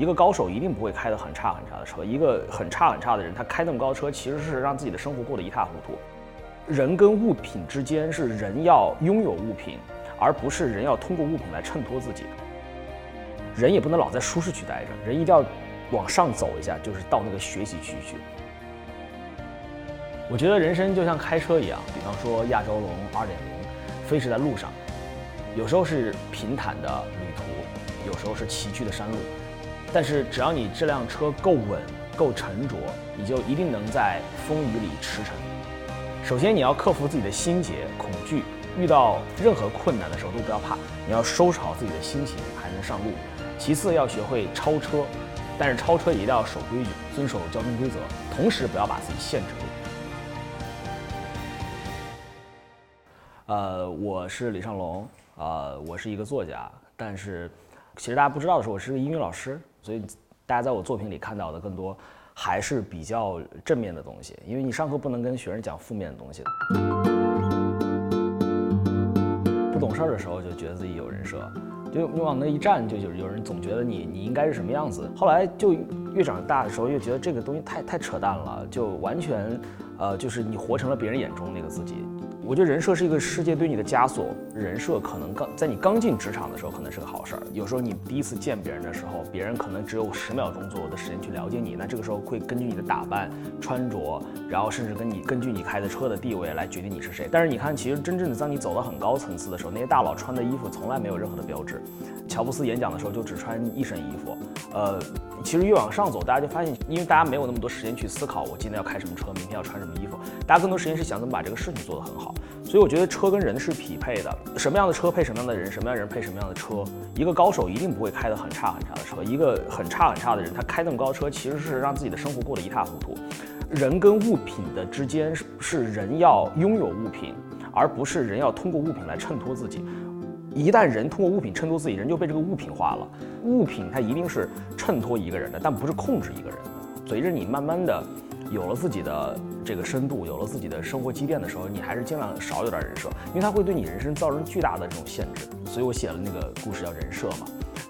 一个高手一定不会开得很差很差的车。一个很差很差的人，他开那么高车，其实是让自己的生活过得一塌糊涂。人跟物品之间是人要拥有物品，而不是人要通过物品来衬托自己。人也不能老在舒适区待着，人一定要往上走一下，就是到那个学习区去。我觉得人生就像开车一样，比方说亚洲龙2.0飞驰在路上，有时候是平坦的旅途，有时候是崎岖的山路，但是只要你这辆车够稳、够沉着，你就一定能在风雨里驰骋。首先，你要克服自己的心结、恐惧，遇到任何困难的时候都不要怕，你要收拾好自己的心情，还能上路。其次，要学会超车，但是超车一定要守规矩，遵守交通规则，同时不要把自己限制住。呃，我是李尚龙，呃，我是一个作家，但是其实大家不知道的是，我是个英语老师，所以大家在我作品里看到的更多还是比较正面的东西，因为你上课不能跟学生讲负面的东西。不懂事儿的时候就觉得自己有人设，就你往那一站，就有有人总觉得你你应该是什么样子。后来就越长大的时候，越觉得这个东西太太扯淡了，就完全，呃，就是你活成了别人眼中那个自己。我觉得人设是一个世界对你的枷锁。人设可能刚在你刚进职场的时候可能是个好事儿。有时候你第一次见别人的时候，别人可能只有十秒钟左右的时间去了解你，那这个时候会根据你的打扮、穿着，然后甚至跟你根据你开的车的地位来决定你是谁。但是你看，其实真正的当你走到很高层次的时候，那些大佬穿的衣服从来没有任何的标志。乔布斯演讲的时候就只穿一身衣服。呃，其实越往上走，大家就发现，因为大家没有那么多时间去思考我今天要开什么车，明天要穿什么衣服，大家更多时间是想怎么把这个事情做得很好。所以我觉得车跟人是匹配的，什么样的车配什么样的人，什么样的人配什么样的车。一个高手一定不会开得很差很差的车，一个很差很差的人，他开那么高车，其实是让自己的生活过得一塌糊涂。人跟物品的之间是是人要拥有物品，而不是人要通过物品来衬托自己。一旦人通过物品衬托自己，人就被这个物品化了。物品它一定是衬托一个人的，但不是控制一个人的。随着你慢慢的。有了自己的这个深度，有了自己的生活积淀的时候，你还是尽量少有点人设，因为它会对你人生造成巨大的这种限制。所以我写了那个故事叫人设嘛。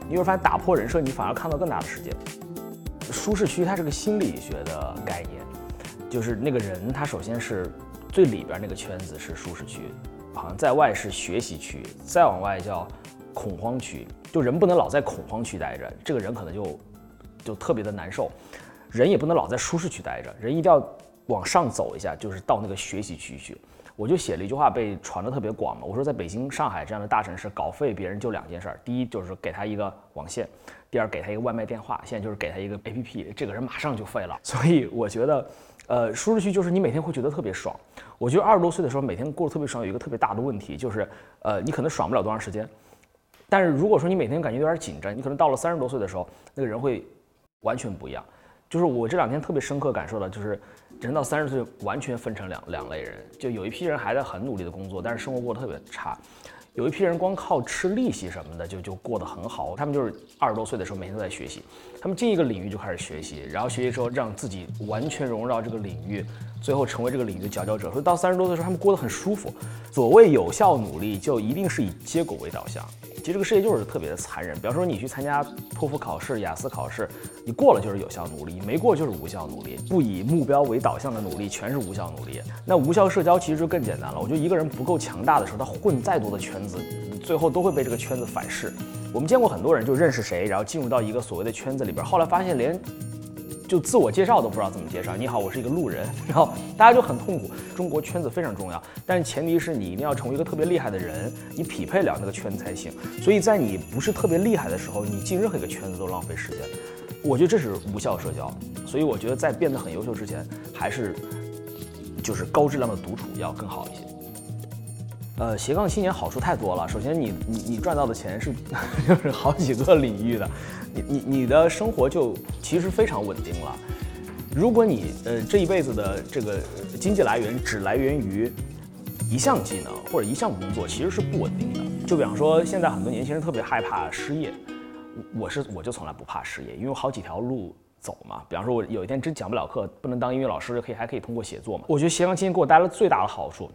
你会发现打破人设，你反而看到更大的世界。舒适区它是个心理学的概念，就是那个人他首先是最里边那个圈子是舒适区，好像在外是学习区，再往外叫恐慌区。就人不能老在恐慌区待着，这个人可能就就特别的难受。人也不能老在舒适区待着，人一定要往上走一下，就是到那个学习区去。我就写了一句话，被传的特别广嘛。我说，在北京、上海这样的大城市，搞废别人就两件事儿：第一就是给他一个网线，第二给他一个外卖电话。现在就是给他一个 APP，这个人马上就废了。所以我觉得，呃，舒适区就是你每天会觉得特别爽。我觉得二十多岁的时候每天过得特别爽，有一个特别大的问题就是，呃，你可能爽不了多长时间。但是如果说你每天感觉有点紧张，你可能到了三十多岁的时候，那个人会完全不一样。就是我这两天特别深刻感受到，就是人到三十岁完全分成两两类人，就有一批人还在很努力的工作，但是生活过得特别差；有一批人光靠吃利息什么的就就过得很好。他们就是二十多岁的时候每天都在学习，他们进一个领域就开始学习，然后学习之后让自己完全融入到这个领域，最后成为这个领域的佼佼者。所以到三十多岁的时候，他们过得很舒服。所谓有效努力，就一定是以结果为导向。其实这个世界就是特别的残忍。比方说，你去参加托福考试、雅思考试，你过了就是有效努力，没过就是无效努力。不以目标为导向的努力，全是无效努力。那无效社交其实就更简单了。我觉得一个人不够强大的时候，他混再多的圈子，最后都会被这个圈子反噬。我们见过很多人，就认识谁，然后进入到一个所谓的圈子里边，后来发现连。就自我介绍都不知道怎么介绍。你好，我是一个路人，然后大家就很痛苦。中国圈子非常重要，但是前提是你一定要成为一个特别厉害的人，你匹配了那个圈才行。所以在你不是特别厉害的时候，你进任何一个圈子都浪费时间。我觉得这是无效社交。所以我觉得在变得很优秀之前，还是就是高质量的独处要更好一些。呃，斜杠青年好处太多了。首先，你你你赚到的钱是 就是好几个领域的，你你你的生活就其实非常稳定了。如果你呃这一辈子的这个经济来源只来源于一项技能或者一项工作，其实是不稳定的。就比方说，现在很多年轻人特别害怕失业，我是我就从来不怕失业，因为有好几条路走嘛。比方说，我有一天真讲不了课，不能当英语老师，可以还可以通过写作嘛。我觉得斜杠青年给我带来最大的好处。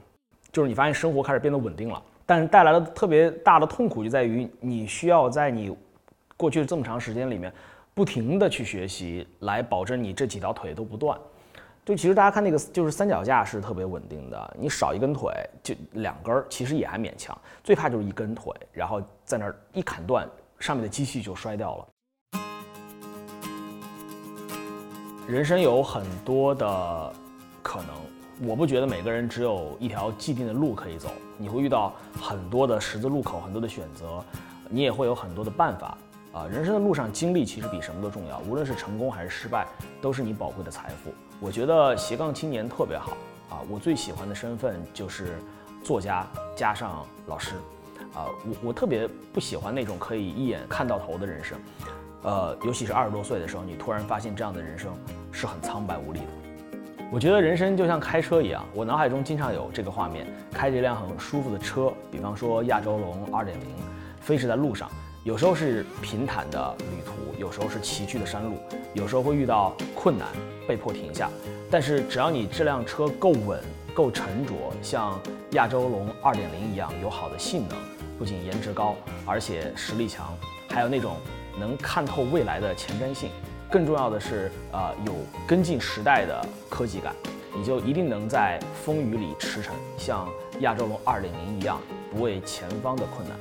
就是你发现生活开始变得稳定了，但是带来的特别大的痛苦就在于你需要在你过去这么长时间里面不停的去学习，来保证你这几条腿都不断。就其实大家看那个，就是三脚架是特别稳定的，你少一根腿就两根儿，其实也还勉强。最怕就是一根腿，然后在那儿一砍断，上面的机器就摔掉了。人生有很多的可能，我不觉得每个人只有一条既定的路可以走，你会遇到很多的十字路口，很多的选择，你也会有很多的办法。啊，人生的路上经历其实比什么都重要，无论是成功还是失败，都是你宝贵的财富。我觉得斜杠青年特别好啊，我最喜欢的身份就是作家加上老师，啊，我我特别不喜欢那种可以一眼看到头的人生，呃，尤其是二十多岁的时候，你突然发现这样的人生是很苍白无力的。我觉得人生就像开车一样，我脑海中经常有这个画面，开着一辆很舒服的车，比方说亚洲龙2.0，飞驰在路上。有时候是平坦的旅途，有时候是崎岖的山路，有时候会遇到困难，被迫停下。但是只要你这辆车够稳、够沉着，像亚洲龙2.0一样有好的性能，不仅颜值高，而且实力强，还有那种能看透未来的前瞻性。更重要的是，呃，有跟进时代的科技感，你就一定能在风雨里驰骋，像亚洲龙2.0一样，不畏前方的困难。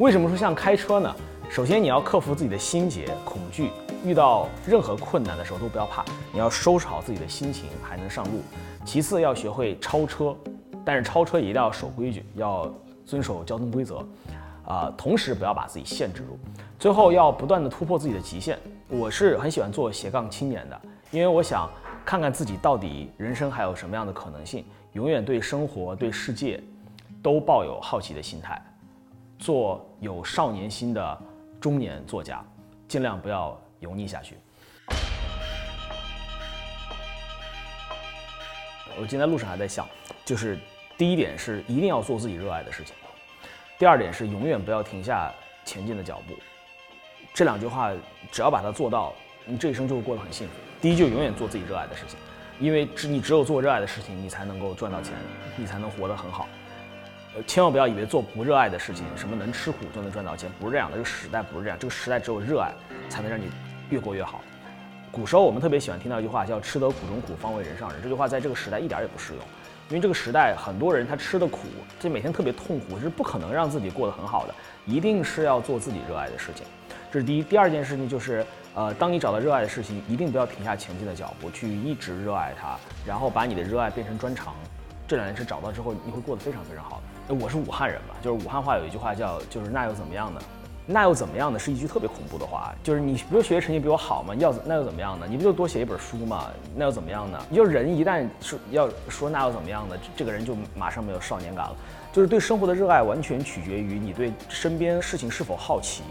为什么说像开车呢？首先你要克服自己的心结、恐惧，遇到任何困难的时候都不要怕，你要收拾好自己的心情，还能上路。其次要学会超车，但是超车一定要守规矩，要遵守交通规则，啊，同时不要把自己限制住。最后要不断的突破自己的极限。我是很喜欢做斜杠青年的，因为我想看看自己到底人生还有什么样的可能性，永远对生活、对世界都抱有好奇的心态。做有少年心的中年作家，尽量不要油腻下去。我今天路上还在想，就是第一点是一定要做自己热爱的事情，第二点是永远不要停下前进的脚步。这两句话只要把它做到，你这一生就会过得很幸福。第一，就永远做自己热爱的事情，因为只你只有做热爱的事情，你才能够赚到钱，你才能活得很好。呃千万不要以为做不热爱的事情，什么能吃苦就能赚到钱，不是这样的。这个时代不是这样，这个时代只有热爱才能让你越过越好。古时候我们特别喜欢听到一句话，叫“吃得苦中苦，方为人上人”。这句话在这个时代一点也不适用，因为这个时代很多人他吃的苦，这每天特别痛苦，是不可能让自己过得很好的。一定是要做自己热爱的事情，这是第一。第二件事情就是，呃，当你找到热爱的事情，一定不要停下前进的脚步，去一直热爱它，然后把你的热爱变成专长。这两件事找到之后，你会过得非常非常好。我是武汉人嘛，就是武汉话有一句话叫，就是那又怎么样呢？那又怎么样呢？是一句特别恐怖的话，就是你不是学习成绩比我好吗？要那又怎么样呢？你不就多写一本书吗？那又怎么样呢？你就人一旦说要说那又怎么样呢？这个人就马上没有少年感了。就是对生活的热爱完全取决于你对身边事情是否好奇，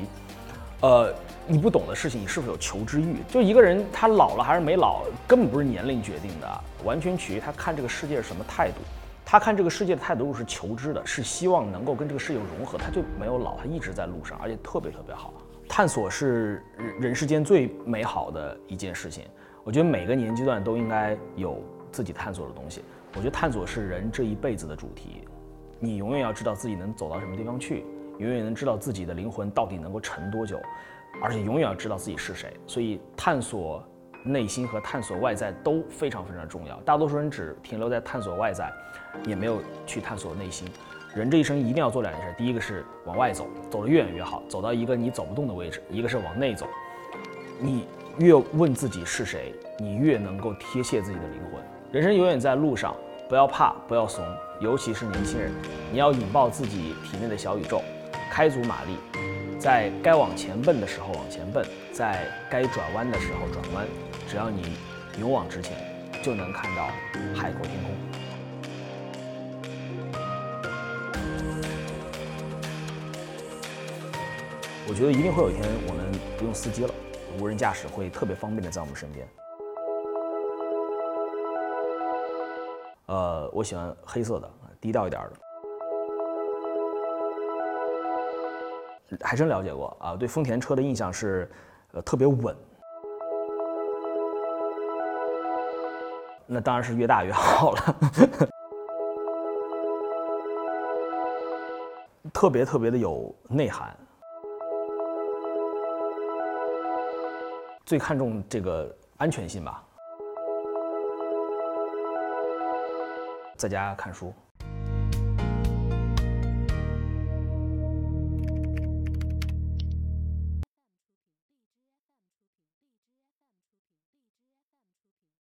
呃，你不懂的事情你是否有求知欲。就一个人他老了还是没老，根本不是年龄决定的，完全取决于他看这个世界是什么态度。他看这个世界的态度是求知的，是希望能够跟这个世界融合，他就没有老，他一直在路上，而且特别特别好。探索是人世间最美好的一件事情，我觉得每个年纪段都应该有自己探索的东西。我觉得探索是人这一辈子的主题，你永远要知道自己能走到什么地方去，永远能知道自己的灵魂到底能够沉多久，而且永远要知道自己是谁。所以探索。内心和探索外在都非常非常重要。大多数人只停留在探索外在，也没有去探索内心。人这一生一定要做两件事：第一个是往外走，走得越远越好，走到一个你走不动的位置；一个是往内走。你越问自己是谁，你越能够贴切自己的灵魂。人生永远在路上，不要怕，不要怂，尤其是年轻人，你要引爆自己体内的小宇宙，开足马力，在该往前奔的时候往前奔，在该转弯的时候转弯。只要你勇往直前，就能看到海阔天空。我觉得一定会有一天，我们不用司机了，无人驾驶会特别方便的在我们身边。呃，我喜欢黑色的，低调一点的。还真了解过啊，对丰田车的印象是，呃，特别稳。那当然是越大越好了，特别特别的有内涵。最看重这个安全性吧。在家看书。